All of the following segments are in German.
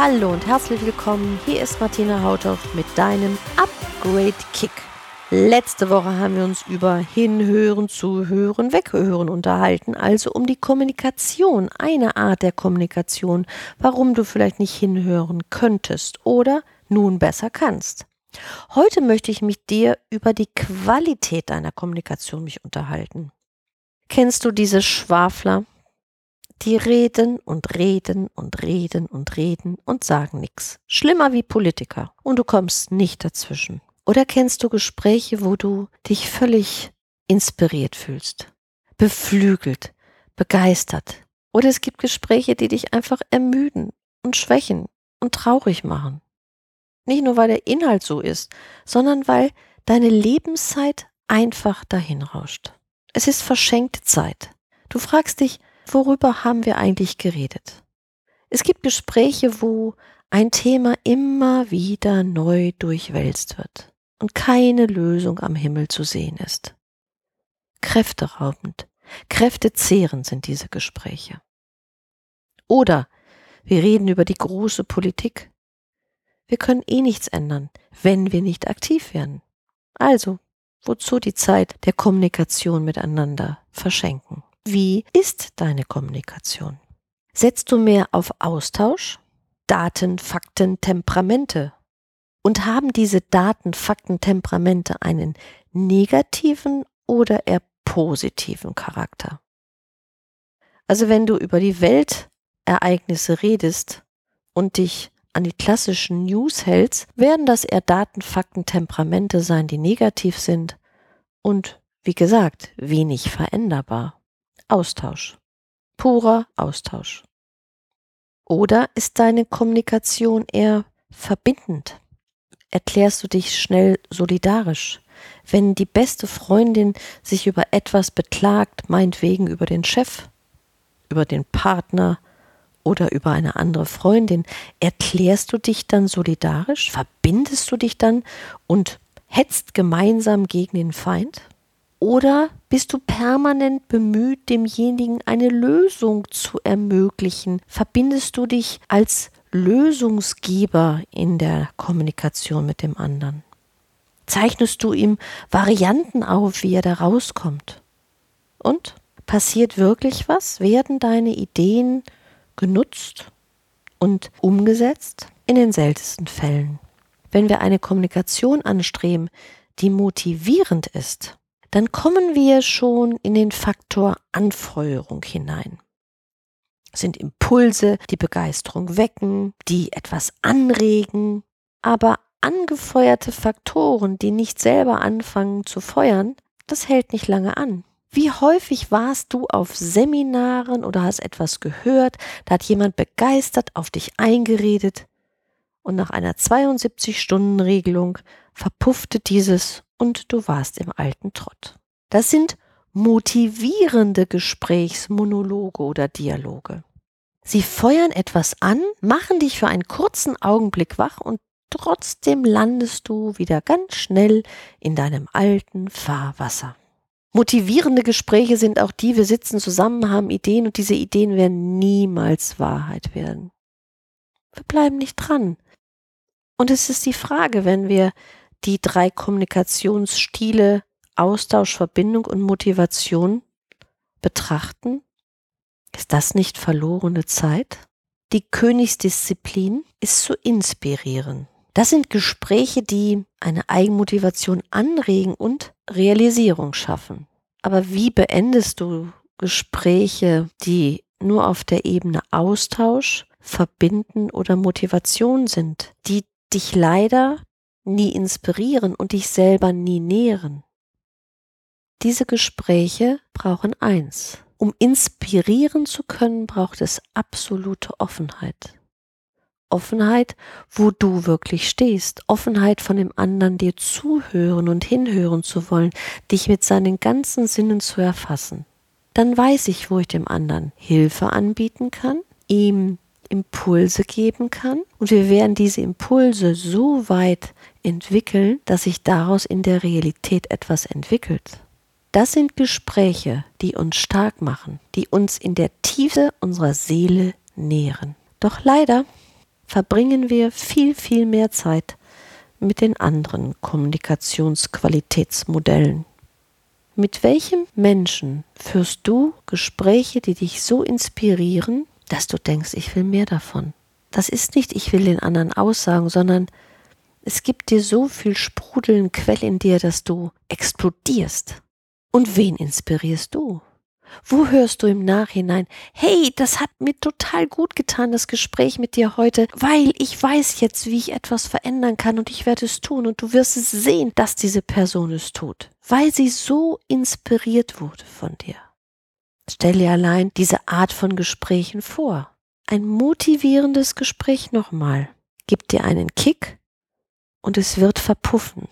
Hallo und herzlich willkommen. Hier ist Martina Hautau mit deinem Upgrade Kick. Letzte Woche haben wir uns über Hinhören, Zuhören, Weghören unterhalten, also um die Kommunikation, eine Art der Kommunikation, warum du vielleicht nicht hinhören könntest oder nun besser kannst. Heute möchte ich mich dir über die Qualität deiner Kommunikation mich unterhalten. Kennst du diese Schwafler? Die reden und reden und reden und reden und sagen nichts. Schlimmer wie Politiker. Und du kommst nicht dazwischen. Oder kennst du Gespräche, wo du dich völlig inspiriert fühlst, beflügelt, begeistert? Oder es gibt Gespräche, die dich einfach ermüden und schwächen und traurig machen. Nicht nur, weil der Inhalt so ist, sondern weil deine Lebenszeit einfach dahin rauscht. Es ist verschenkte Zeit. Du fragst dich, worüber haben wir eigentlich geredet? Es gibt Gespräche, wo ein Thema immer wieder neu durchwälzt wird und keine Lösung am Himmel zu sehen ist. Kräfteraubend, kräftezehrend sind diese Gespräche. Oder wir reden über die große Politik. Wir können eh nichts ändern, wenn wir nicht aktiv werden. Also, wozu die Zeit der Kommunikation miteinander verschenken? Wie ist deine Kommunikation? Setzt du mehr auf Austausch, Daten, Fakten, Temperamente und haben diese Daten, Fakten, Temperamente einen negativen oder eher positiven Charakter? Also wenn du über die Weltereignisse redest und dich an die klassischen News hältst, werden das eher Daten, Fakten, Temperamente sein, die negativ sind und, wie gesagt, wenig veränderbar. Austausch. Purer Austausch. Oder ist deine Kommunikation eher verbindend? erklärst du dich schnell solidarisch. Wenn die beste Freundin sich über etwas beklagt, meinetwegen über den Chef, über den Partner oder über eine andere Freundin, erklärst du dich dann solidarisch? Verbindest du dich dann und hetzt gemeinsam gegen den Feind? Oder bist du permanent bemüht, demjenigen eine Lösung zu ermöglichen? Verbindest du dich als Lösungsgeber in der Kommunikation mit dem anderen? Zeichnest du ihm Varianten auf, wie er da rauskommt? Und passiert wirklich was? Werden deine Ideen genutzt und umgesetzt? In den seltensten Fällen. Wenn wir eine Kommunikation anstreben, die motivierend ist, dann kommen wir schon in den Faktor Anfeuerung hinein sind Impulse, die Begeisterung wecken, die etwas anregen, aber angefeuerte Faktoren, die nicht selber anfangen zu feuern, das hält nicht lange an. Wie häufig warst du auf Seminaren oder hast etwas gehört, da hat jemand begeistert auf dich eingeredet und nach einer 72-Stunden-Regelung verpuffte dieses und du warst im alten Trott. Das sind motivierende Gesprächsmonologe oder Dialoge. Sie feuern etwas an, machen dich für einen kurzen Augenblick wach und trotzdem landest du wieder ganz schnell in deinem alten Fahrwasser. Motivierende Gespräche sind auch die, wir sitzen zusammen, haben Ideen und diese Ideen werden niemals Wahrheit werden. Wir bleiben nicht dran. Und es ist die Frage, wenn wir die drei Kommunikationsstile Austausch, Verbindung und Motivation betrachten? Ist das nicht verlorene Zeit? Die Königsdisziplin ist zu inspirieren. Das sind Gespräche, die eine Eigenmotivation anregen und Realisierung schaffen. Aber wie beendest du Gespräche, die nur auf der Ebene Austausch, Verbinden oder Motivation sind, die dich leider nie inspirieren und dich selber nie nähren? Diese Gespräche brauchen eins. Um inspirieren zu können, braucht es absolute Offenheit. Offenheit, wo du wirklich stehst. Offenheit von dem anderen dir zuhören und hinhören zu wollen, dich mit seinen ganzen Sinnen zu erfassen. Dann weiß ich, wo ich dem anderen Hilfe anbieten kann, ihm Impulse geben kann und wir werden diese Impulse so weit entwickeln, dass sich daraus in der Realität etwas entwickelt. Das sind Gespräche, die uns stark machen, die uns in der Tiefe unserer Seele nähren. Doch leider verbringen wir viel, viel mehr Zeit mit den anderen Kommunikationsqualitätsmodellen. Mit welchem Menschen führst du Gespräche, die dich so inspirieren, dass du denkst, ich will mehr davon? Das ist nicht, ich will den anderen aussagen, sondern es gibt dir so viel Sprudeln, Quell in dir, dass du explodierst. Und wen inspirierst du? Wo hörst du im Nachhinein, hey, das hat mir total gut getan, das Gespräch mit dir heute, weil ich weiß jetzt, wie ich etwas verändern kann und ich werde es tun und du wirst es sehen, dass diese Person es tut, weil sie so inspiriert wurde von dir. Stell dir allein diese Art von Gesprächen vor. Ein motivierendes Gespräch nochmal gibt dir einen Kick und es wird verpuffen.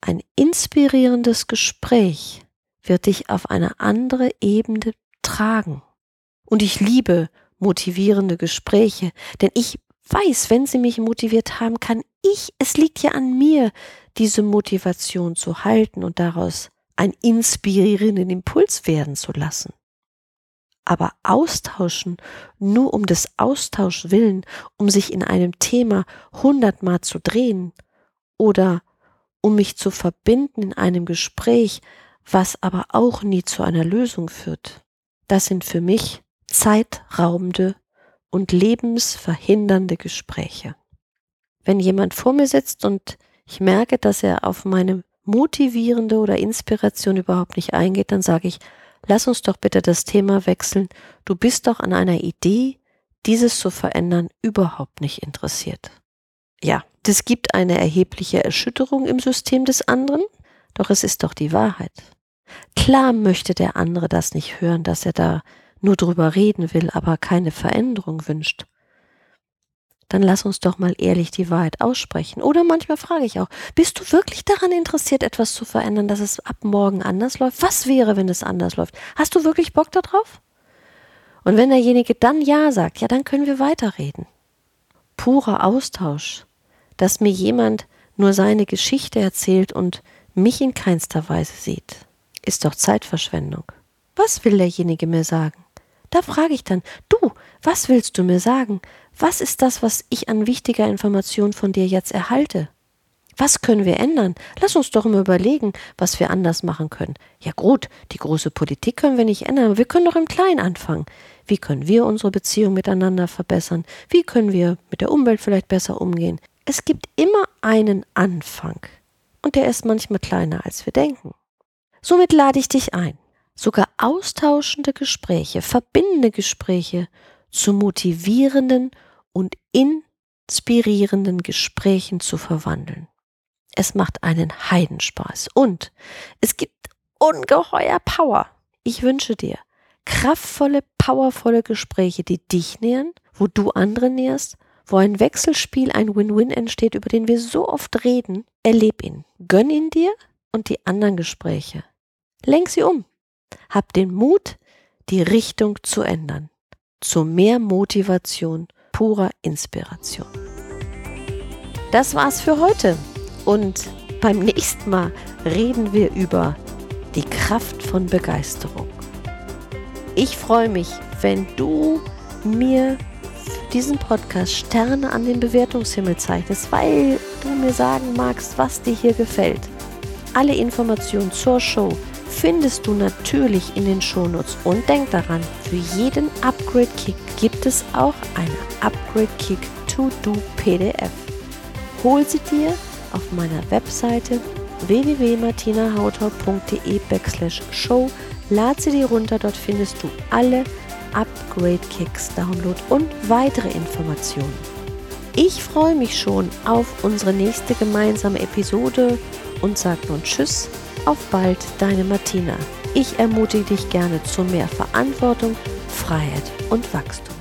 Ein inspirierendes Gespräch wird dich auf eine andere Ebene tragen. Und ich liebe motivierende Gespräche, denn ich weiß, wenn sie mich motiviert haben, kann ich, es liegt ja an mir, diese Motivation zu halten und daraus einen inspirierenden Impuls werden zu lassen. Aber austauschen nur um des Austausch willen, um sich in einem Thema hundertmal zu drehen oder um mich zu verbinden in einem Gespräch, was aber auch nie zu einer Lösung führt. Das sind für mich zeitraubende und lebensverhindernde Gespräche. Wenn jemand vor mir sitzt und ich merke, dass er auf meine motivierende oder Inspiration überhaupt nicht eingeht, dann sage ich, lass uns doch bitte das Thema wechseln. Du bist doch an einer Idee, dieses zu verändern, überhaupt nicht interessiert. Ja, das gibt eine erhebliche Erschütterung im System des anderen, doch es ist doch die Wahrheit. Klar möchte der andere das nicht hören, dass er da nur drüber reden will, aber keine Veränderung wünscht. Dann lass uns doch mal ehrlich die Wahrheit aussprechen. Oder manchmal frage ich auch, bist du wirklich daran interessiert, etwas zu verändern, dass es ab morgen anders läuft? Was wäre, wenn es anders läuft? Hast du wirklich Bock darauf? Und wenn derjenige dann Ja sagt, ja, dann können wir weiterreden. Purer Austausch, dass mir jemand nur seine Geschichte erzählt und mich in keinster Weise sieht ist doch Zeitverschwendung. Was will derjenige mir sagen? Da frage ich dann, du, was willst du mir sagen? Was ist das, was ich an wichtiger Information von dir jetzt erhalte? Was können wir ändern? Lass uns doch mal überlegen, was wir anders machen können. Ja gut, die große Politik können wir nicht ändern, aber wir können doch im Kleinen anfangen. Wie können wir unsere Beziehung miteinander verbessern? Wie können wir mit der Umwelt vielleicht besser umgehen? Es gibt immer einen Anfang. Und der ist manchmal kleiner, als wir denken. Somit lade ich dich ein, sogar austauschende Gespräche, verbindende Gespräche zu motivierenden und inspirierenden Gesprächen zu verwandeln. Es macht einen Heidenspaß und es gibt ungeheuer Power. Ich wünsche dir kraftvolle, powervolle Gespräche, die dich nähern, wo du andere näherst, wo ein Wechselspiel, ein Win-Win entsteht, über den wir so oft reden. Erleb ihn. Gönn ihn dir und die anderen Gespräche Lenk sie um. Hab den Mut, die Richtung zu ändern. Zu mehr Motivation, purer Inspiration. Das war's für heute. Und beim nächsten Mal reden wir über die Kraft von Begeisterung. Ich freue mich, wenn du mir diesen Podcast Sterne an den Bewertungshimmel zeichnest, weil du mir sagen magst, was dir hier gefällt. Alle Informationen zur Show findest du natürlich in den Shownotes. Und denk daran, für jeden Upgrade Kick gibt es auch eine Upgrade Kick To Do PDF. Hol sie dir auf meiner Webseite www.martinahautor.de backslash show. Lad sie dir runter, dort findest du alle Upgrade Kicks Download und weitere Informationen. Ich freue mich schon auf unsere nächste gemeinsame Episode und sage nun Tschüss auf bald, deine Martina. Ich ermutige dich gerne zu mehr Verantwortung, Freiheit und Wachstum.